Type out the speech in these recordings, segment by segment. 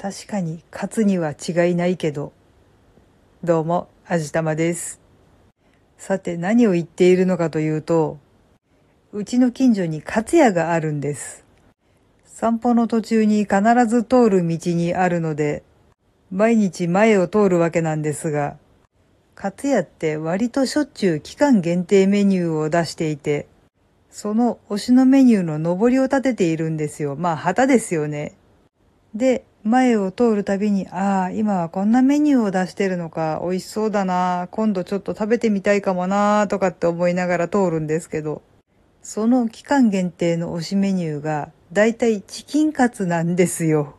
確かにカツには違いないけど。どうも、あじたまです。さて何を言っているのかというと、うちの近所にカツ屋があるんです。散歩の途中に必ず通る道にあるので、毎日前を通るわけなんですが、カツ屋って割としょっちゅう期間限定メニューを出していて、その推しのメニューの上りを立てているんですよ。まあ旗ですよね。で、前を通るたびに、ああ、今はこんなメニューを出してるのか、美味しそうだな、今度ちょっと食べてみたいかもな、とかって思いながら通るんですけど、その期間限定の推しメニューが、だいたいチキンカツなんですよ。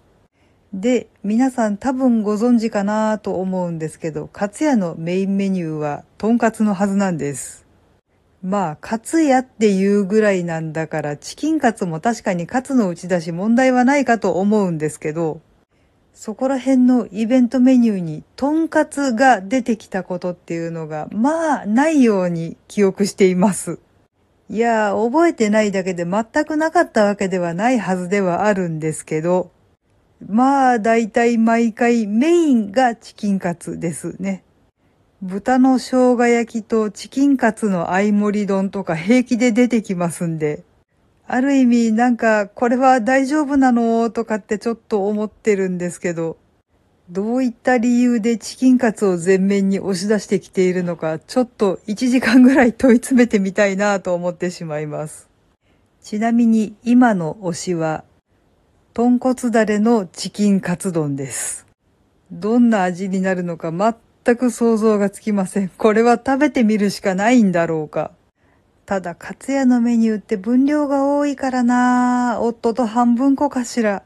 で、皆さん多分ご存知かなと思うんですけど、カツ屋のメインメニューは、トンカツのはずなんです。まあ、カツ屋っていうぐらいなんだから、チキンカツも確かにカツの打ち出し問題はないかと思うんですけど、そこら辺のイベントメニューにトンカツが出てきたことっていうのが、まあ、ないように記憶しています。いやー、覚えてないだけで全くなかったわけではないはずではあるんですけど、まあ、だいたい毎回メインがチキンカツですね。豚の生姜焼きとチキンカツの相盛り丼とか平気で出てきますんで、ある意味なんかこれは大丈夫なのとかってちょっと思ってるんですけど、どういった理由でチキンカツを前面に押し出してきているのか、ちょっと1時間ぐらい問い詰めてみたいなと思ってしまいます。ちなみに今の推しは、豚骨だれのチキンカツ丼です。どんな味になるのか全く想像がつきません。これは食べてみるしかないんだろうか。ただ、カツ屋のメニューって分量が多いからな夫と半分こかしら。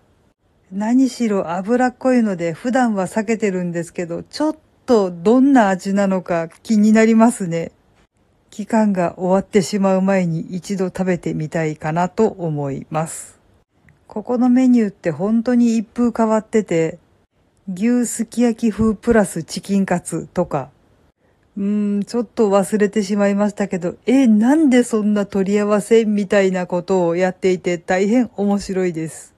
何しろ脂っこいので普段は避けてるんですけど、ちょっとどんな味なのか気になりますね。期間が終わってしまう前に一度食べてみたいかなと思います。ここのメニューって本当に一風変わってて、牛すき焼き風プラスチキンカツとか、うん、ちょっと忘れてしまいましたけど、え、なんでそんな取り合わせみたいなことをやっていて大変面白いです。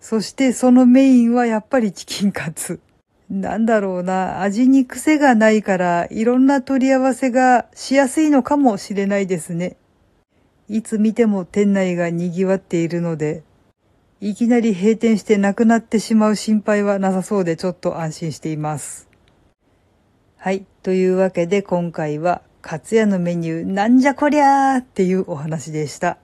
そしてそのメインはやっぱりチキンカツ。なんだろうな、味に癖がないから、いろんな取り合わせがしやすいのかもしれないですね。いつ見ても店内が賑わっているので、いきなり閉店してなくなってしまう心配はなさそうでちょっと安心しています。はい。というわけで今回は、カツヤのメニューなんじゃこりゃーっていうお話でした。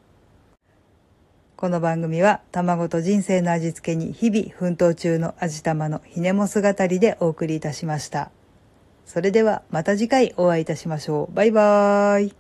この番組は卵と人生の味付けに日々奮闘中の味玉のひねも姿りでお送りいたしました。それではまた次回お会いいたしましょう。バイバーイ。